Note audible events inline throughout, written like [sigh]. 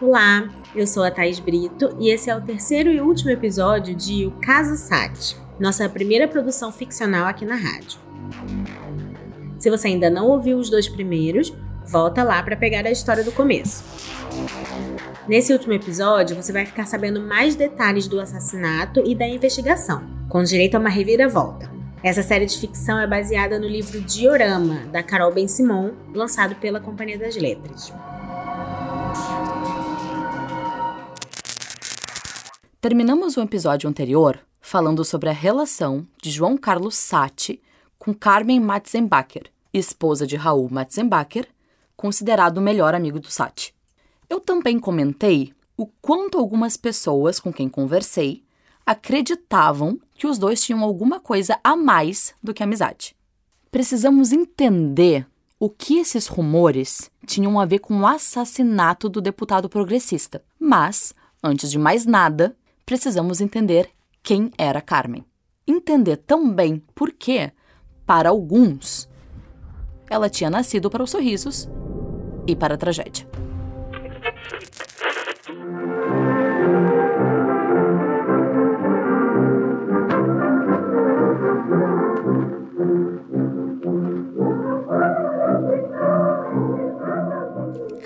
Olá, eu sou a Thais Brito e esse é o terceiro e último episódio de O Caso Sati, nossa primeira produção ficcional aqui na rádio. Se você ainda não ouviu os dois primeiros, volta lá para pegar a história do começo. Nesse último episódio, você vai ficar sabendo mais detalhes do assassinato e da investigação, com direito a uma reviravolta. Essa série de ficção é baseada no livro Diorama, da Carol Ben-Simon, lançado pela Companhia das Letras. Terminamos o episódio anterior falando sobre a relação de João Carlos Sati com Carmen Matzenbacher, esposa de Raul Matzenbacher, considerado o melhor amigo do Sati. Eu também comentei o quanto algumas pessoas com quem conversei acreditavam que os dois tinham alguma coisa a mais do que amizade. Precisamos entender o que esses rumores tinham a ver com o assassinato do deputado progressista. Mas, antes de mais nada, precisamos entender quem era Carmen. Entender também por que, para alguns, ela tinha nascido para os sorrisos e para a tragédia.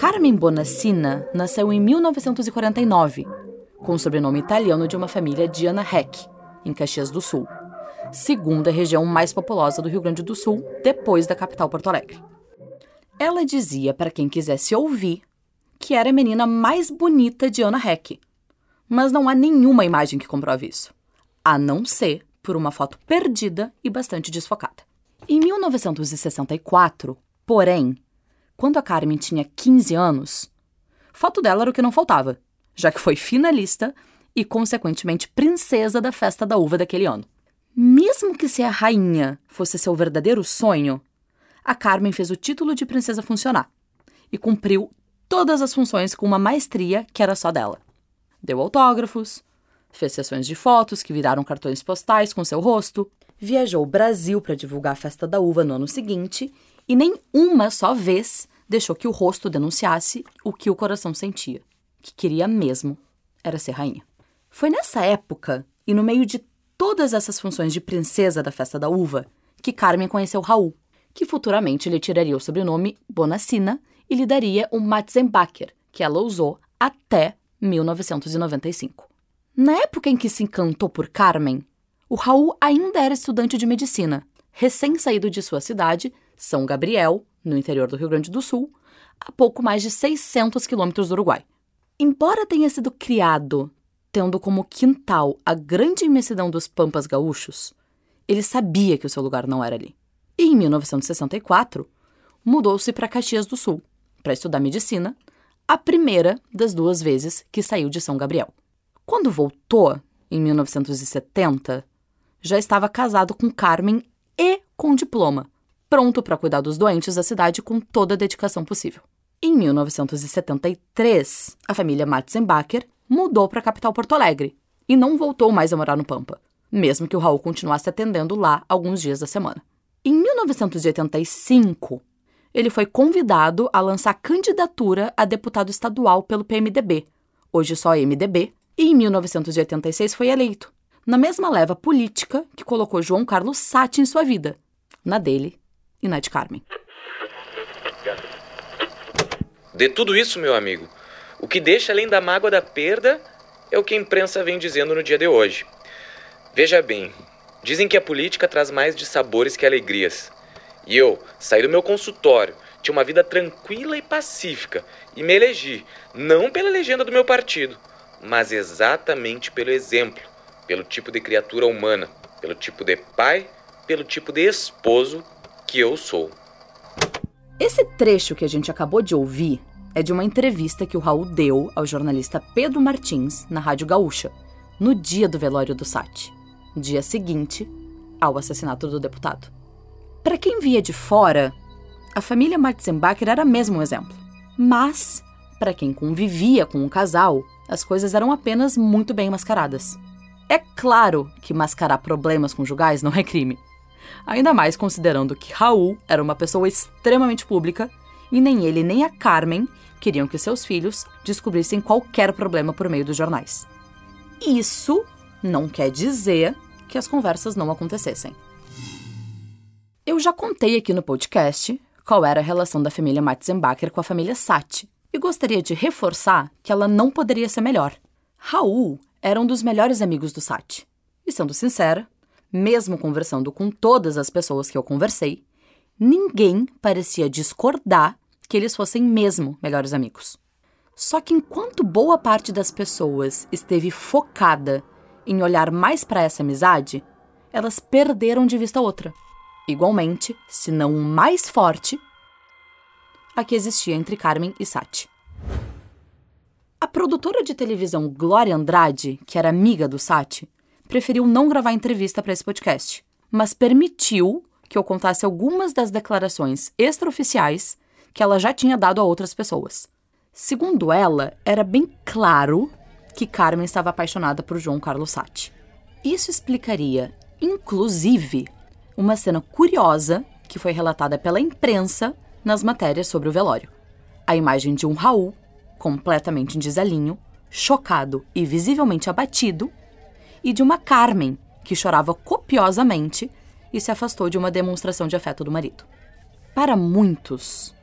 Carmen Bonassina nasceu em 1949, com o sobrenome italiano de uma família de Ana Heck, em Caxias do Sul, segunda região mais populosa do Rio Grande do Sul, depois da capital Porto Alegre. Ela dizia para quem quisesse ouvir que era a menina mais bonita de Ana Heck, mas não há nenhuma imagem que comprove isso, a não ser por uma foto perdida e bastante desfocada. Em 1964, porém, quando a Carmen tinha 15 anos, foto dela era o que não faltava, já que foi finalista e, consequentemente, princesa da festa da uva daquele ano. Mesmo que ser a rainha fosse seu verdadeiro sonho, a Carmen fez o título de princesa funcionar e cumpriu todas as funções com uma maestria que era só dela. Deu autógrafos, fez sessões de fotos que viraram cartões postais com seu rosto, viajou o Brasil para divulgar a festa da uva no ano seguinte e nem uma só vez deixou que o rosto denunciasse o que o coração sentia, que queria mesmo era ser rainha. Foi nessa época, e no meio de todas essas funções de princesa da festa da uva, que Carmen conheceu Raul, que futuramente lhe tiraria o sobrenome Bonassina e lhe daria o Matzenbacher, que ela usou até 1995. Na época em que se encantou por Carmen, o Raul ainda era estudante de medicina, recém-saído de sua cidade, São Gabriel, no interior do Rio Grande do Sul, a pouco mais de 600 quilômetros do Uruguai. Embora tenha sido criado tendo como quintal a grande imensidão dos Pampas gaúchos, ele sabia que o seu lugar não era ali. E em 1964, mudou-se para Caxias do Sul para estudar medicina, a primeira das duas vezes que saiu de São Gabriel. Quando voltou, em 1970, já estava casado com Carmen e com diploma, pronto para cuidar dos doentes da cidade com toda a dedicação possível. Em 1973, a família Matzenbacher mudou para a capital Porto Alegre e não voltou mais a morar no Pampa, mesmo que o Raul continuasse atendendo lá alguns dias da semana. Em 1985, ele foi convidado a lançar candidatura a deputado estadual pelo PMDB, hoje só MDB, e em 1986 foi eleito, na mesma leva política que colocou João Carlos Sati em sua vida, na dele e de Carmen. De tudo isso, meu amigo, o que deixa além da mágoa da perda é o que a imprensa vem dizendo no dia de hoje. Veja bem, dizem que a política traz mais de sabores que alegrias. E eu saí do meu consultório, tinha uma vida tranquila e pacífica, e me elegi, não pela legenda do meu partido, mas exatamente pelo exemplo, pelo tipo de criatura humana, pelo tipo de pai, pelo tipo de esposo que eu sou. Esse trecho que a gente acabou de ouvir é de uma entrevista que o Raul deu ao jornalista Pedro Martins na Rádio Gaúcha, no dia do velório do Sati, dia seguinte ao assassinato do deputado. Para quem via de fora, a família Matzenbacher era mesmo um exemplo. Mas, para quem convivia com o casal, as coisas eram apenas muito bem mascaradas. É claro que mascarar problemas conjugais não é crime ainda mais considerando que Raul era uma pessoa extremamente pública E nem ele nem a Carmen queriam que seus filhos descobrissem qualquer problema por meio dos jornais. Isso não quer dizer que as conversas não acontecessem. Eu já contei aqui no podcast qual era a relação da família Matzenbacher com a família Sati e gostaria de reforçar que ela não poderia ser melhor. Raul era um dos melhores amigos do Sati. E sendo sincera, mesmo conversando com todas as pessoas que eu conversei, ninguém parecia discordar que eles fossem mesmo melhores amigos. Só que enquanto boa parte das pessoas esteve focada em olhar mais para essa amizade, elas perderam de vista outra. Igualmente, se não mais forte, a que existia entre Carmen e Sati. A produtora de televisão Glória Andrade, que era amiga do Sati, preferiu não gravar entrevista para esse podcast, mas permitiu que eu contasse algumas das declarações extraoficiais que ela já tinha dado a outras pessoas. Segundo ela, era bem claro que Carmen estava apaixonada por João Carlos Sati. Isso explicaria, inclusive, uma cena curiosa que foi relatada pela imprensa nas matérias sobre o velório. A imagem de um Raul, completamente em desalinho, chocado e visivelmente abatido, e de uma Carmen, que chorava copiosamente e se afastou de uma demonstração de afeto do marido. Para muitos,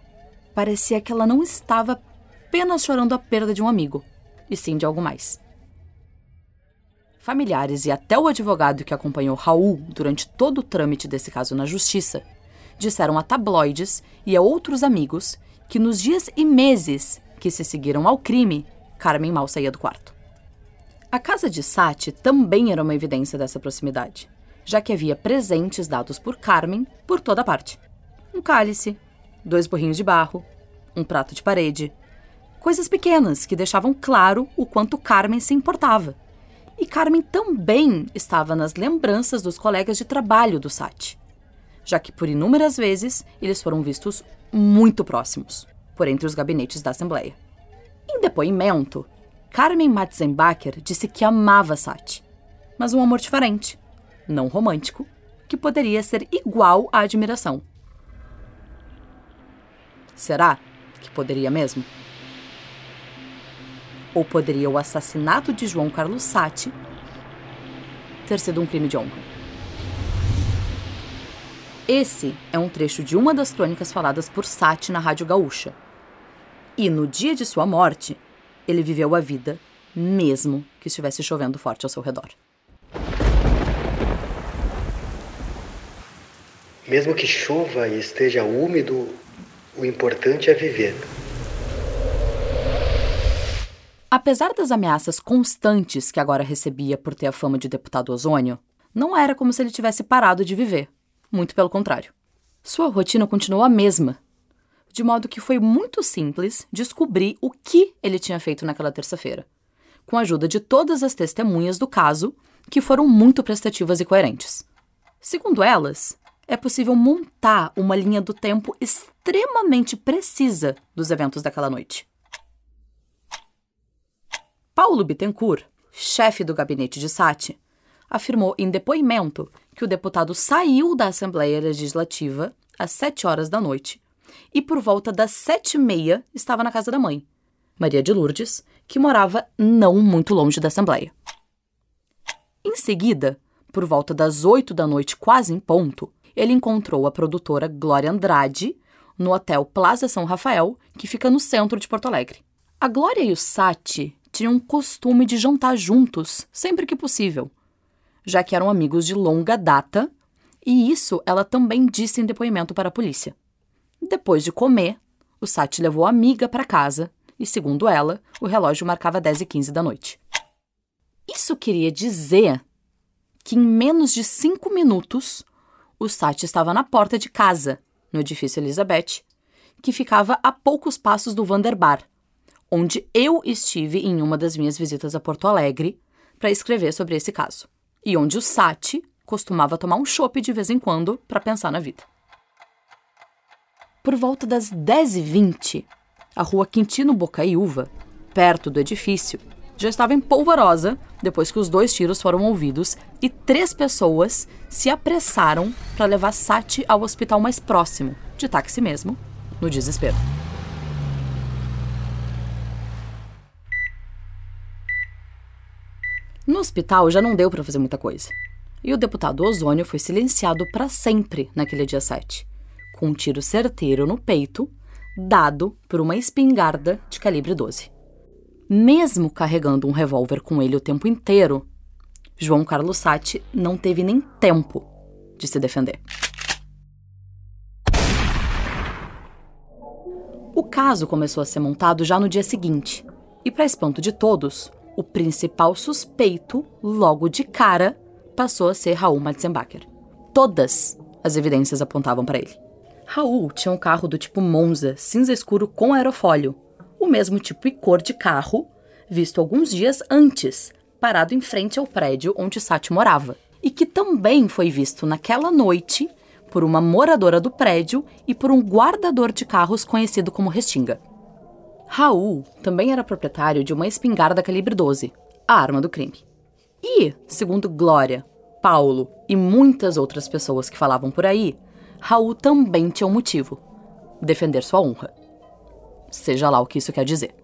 parecia que ela não estava apenas chorando a perda de um amigo, e sim de algo mais. Familiares e até o advogado que acompanhou Raul durante todo o trâmite desse caso na justiça disseram a tabloides e a outros amigos que nos dias e meses que se seguiram ao crime, Carmen mal saía do quarto. A casa de Sati também era uma evidência dessa proximidade, já que havia presentes dados por Carmen por toda parte. Um cálice, dois borrinhos de barro, um prato de parede. Coisas pequenas que deixavam claro o quanto Carmen se importava. E Carmen também estava nas lembranças dos colegas de trabalho do Sati já que por inúmeras vezes eles foram vistos muito próximos, por entre os gabinetes da Assembleia. Em depoimento, Carmen Matzenbacher disse que amava Sati, mas um amor diferente, não romântico, que poderia ser igual à admiração. Será que poderia mesmo? Ou poderia o assassinato de João Carlos Sati ter sido um crime de honra? Esse é um trecho de uma das crônicas faladas por Sati na Rádio Gaúcha. E no dia de sua morte, ele viveu a vida, mesmo que estivesse chovendo forte ao seu redor. Mesmo que chova e esteja úmido, o importante é viver. Apesar das ameaças constantes que agora recebia por ter a fama de deputado ozônio, não era como se ele tivesse parado de viver. Muito pelo contrário. Sua rotina continuou a mesma, de modo que foi muito simples descobrir o que ele tinha feito naquela terça-feira, com a ajuda de todas as testemunhas do caso, que foram muito prestativas e coerentes. Segundo elas, é possível montar uma linha do tempo extremamente precisa dos eventos daquela noite. Paulo Bittencourt, chefe do gabinete de Sati, afirmou em depoimento que o deputado saiu da Assembleia Legislativa às sete horas da noite e por volta das sete e meia estava na casa da mãe, Maria de Lourdes, que morava não muito longe da Assembleia. Em seguida, por volta das oito da noite, quase em ponto, ele encontrou a produtora Glória Andrade no Hotel Plaza São Rafael, que fica no centro de Porto Alegre. A Glória e o Sati tinham costume de jantar juntos, sempre que possível, já que eram amigos de longa data, e isso ela também disse em depoimento para a polícia. Depois de comer, o Sati levou a amiga para casa e, segundo ela, o relógio marcava 10 e 15 da noite. Isso queria dizer que em menos de cinco minutos o Sati estava na porta de casa, no edifício Elizabeth, que ficava a poucos passos do Vanderbar, onde eu estive em uma das minhas visitas a Porto Alegre para escrever sobre esse caso e onde o Sati costumava tomar um chopp de vez em quando para pensar na vida. Por volta das 10h20, a rua Quintino Bocaiúva, perto do edifício, já estava em polvorosa depois que os dois tiros foram ouvidos e três pessoas se apressaram para levar Sati ao hospital mais próximo, de táxi mesmo, no desespero. No hospital já não deu para fazer muita coisa. E o deputado Ozônio foi silenciado para sempre naquele dia 7 com um tiro certeiro no peito, dado por uma espingarda de calibre 12. Mesmo carregando um revólver com ele o tempo inteiro, João Carlos Sati não teve nem tempo de se defender. O caso começou a ser montado já no dia seguinte, e, para espanto de todos, o principal suspeito, logo de cara, passou a ser Raul Matzenbacher. Todas as evidências apontavam para ele. Raul tinha um carro do tipo Monza, cinza escuro com aerofólio, o mesmo tipo e cor de carro visto alguns dias antes, parado em frente ao prédio onde Sati morava, e que também foi visto naquela noite por uma moradora do prédio e por um guardador de carros conhecido como Restinga. Raul também era proprietário de uma espingarda calibre 12, a arma do crime. E, segundo Glória, Paulo e muitas outras pessoas que falavam por aí, Raul também tinha um motivo: defender sua honra. Seja lá o que isso quer dizer.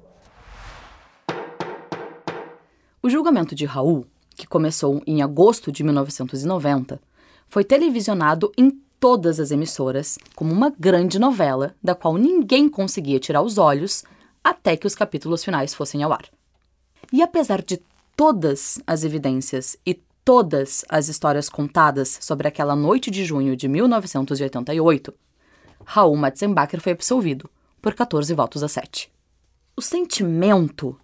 O julgamento de Raul, que começou em agosto de 1990, foi televisionado em todas as emissoras como uma grande novela da qual ninguém conseguia tirar os olhos até que os capítulos finais fossem ao ar. E apesar de todas as evidências e todas as histórias contadas sobre aquela noite de junho de 1988, Raul Matzenbacher foi absolvido por 14 votos a 7. O sentimento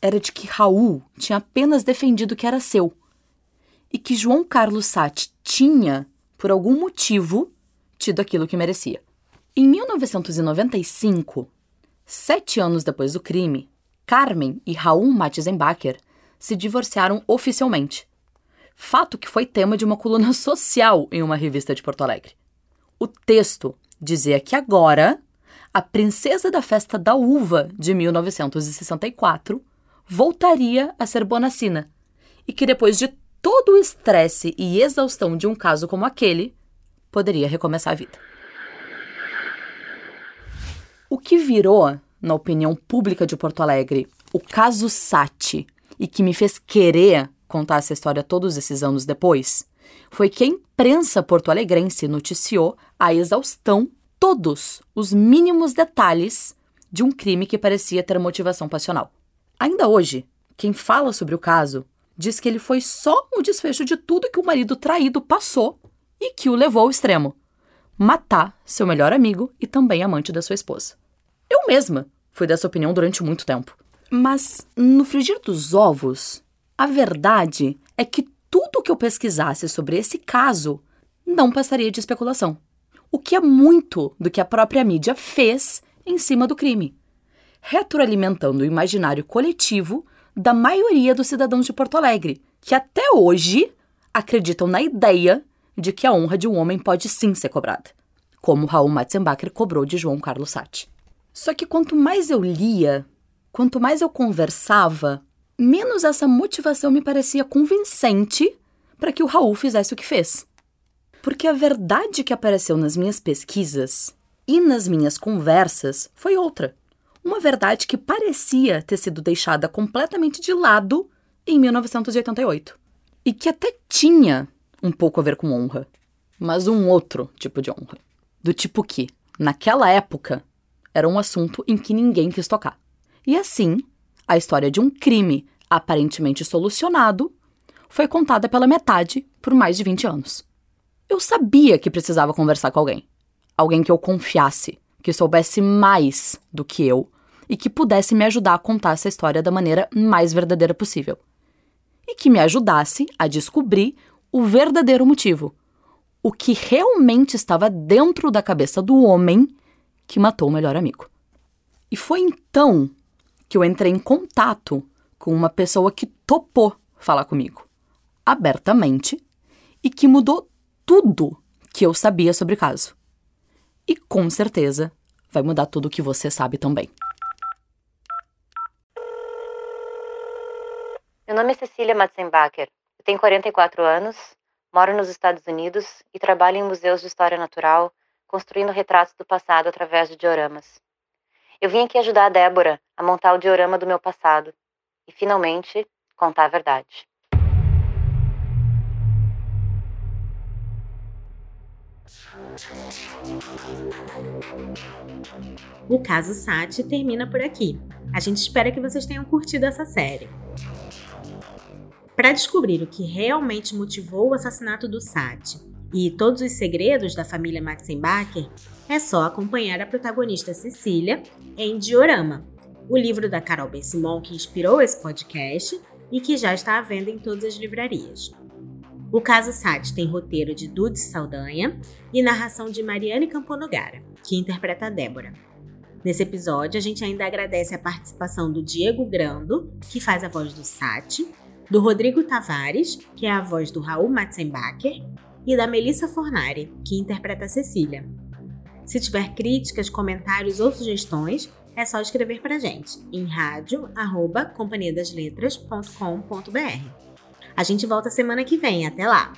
era de que Raul tinha apenas defendido o que era seu e que João Carlos Sati tinha, por algum motivo, tido aquilo que merecia. Em 1995, sete anos depois do crime, Carmen e Raul Matzenbacher se divorciaram oficialmente. Fato que foi tema de uma coluna [laughs] social em uma revista de Porto Alegre. O texto dizia que agora a princesa da festa da uva de 1964 voltaria a ser Bonacina e que depois de todo o estresse e exaustão de um caso como aquele, poderia recomeçar a vida. O que virou, na opinião pública de Porto Alegre, o caso Sati e que me fez querer contar essa história todos esses anos depois, foi que a imprensa porto-alegrense noticiou a exaustão todos os mínimos detalhes de um crime que parecia ter motivação passional. Ainda hoje, quem fala sobre o caso diz que ele foi só o desfecho de tudo que o marido traído passou e que o levou ao extremo: matar seu melhor amigo e também amante da sua esposa. Eu mesma fui dessa opinião durante muito tempo. Mas no frigir dos ovos, a verdade é que tudo que eu pesquisasse sobre esse caso não passaria de especulação o que é muito do que a própria mídia fez em cima do crime, retroalimentando o imaginário coletivo da maioria dos cidadãos de Porto Alegre, que até hoje acreditam na ideia de que a honra de um homem pode sim ser cobrada, como Raul Matzenbacher cobrou de João Carlos Sati. Só que quanto mais eu lia, quanto mais eu conversava, menos essa motivação me parecia convincente para que o Raul fizesse o que fez. Porque a verdade que apareceu nas minhas pesquisas e nas minhas conversas foi outra. Uma verdade que parecia ter sido deixada completamente de lado em 1988. E que até tinha um pouco a ver com honra, mas um outro tipo de honra. Do tipo que, naquela época, era um assunto em que ninguém quis tocar. E assim, a história de um crime aparentemente solucionado foi contada pela metade por mais de 20 anos. Eu sabia que precisava conversar com alguém. Alguém que eu confiasse, que soubesse mais do que eu e que pudesse me ajudar a contar essa história da maneira mais verdadeira possível. E que me ajudasse a descobrir o verdadeiro motivo. O que realmente estava dentro da cabeça do homem que matou o melhor amigo. E foi então que eu entrei em contato com uma pessoa que topou falar comigo, abertamente, e que mudou tudo que eu sabia sobre o caso. E com certeza vai mudar tudo o que você sabe também. Meu nome é Cecília Matzenbacher. Eu tenho 44 anos, moro nos Estados Unidos e trabalho em museus de história natural, construindo retratos do passado através de dioramas. Eu vim aqui ajudar a Débora a montar o diorama do meu passado e, finalmente, contar a verdade. O caso Sati termina por aqui. A gente espera que vocês tenham curtido essa série. Para descobrir o que realmente motivou o assassinato do Sati e todos os segredos da família Maxenbacher é só acompanhar a protagonista Cecília em Diorama, o livro da Carol Ben Simon que inspirou esse podcast e que já está à venda em todas as livrarias. O caso Sati tem roteiro de Dudes Saldanha e narração de Mariane Camponogara, que interpreta a Débora. Nesse episódio, a gente ainda agradece a participação do Diego Grando, que faz a voz do Sati, do Rodrigo Tavares, que é a voz do Raul Matzenbacher, e da Melissa Fornari, que interpreta a Cecília. Se tiver críticas, comentários ou sugestões, é só escrever para gente em rádio@companhiadasletras.com.br. A gente volta semana que vem. Até lá!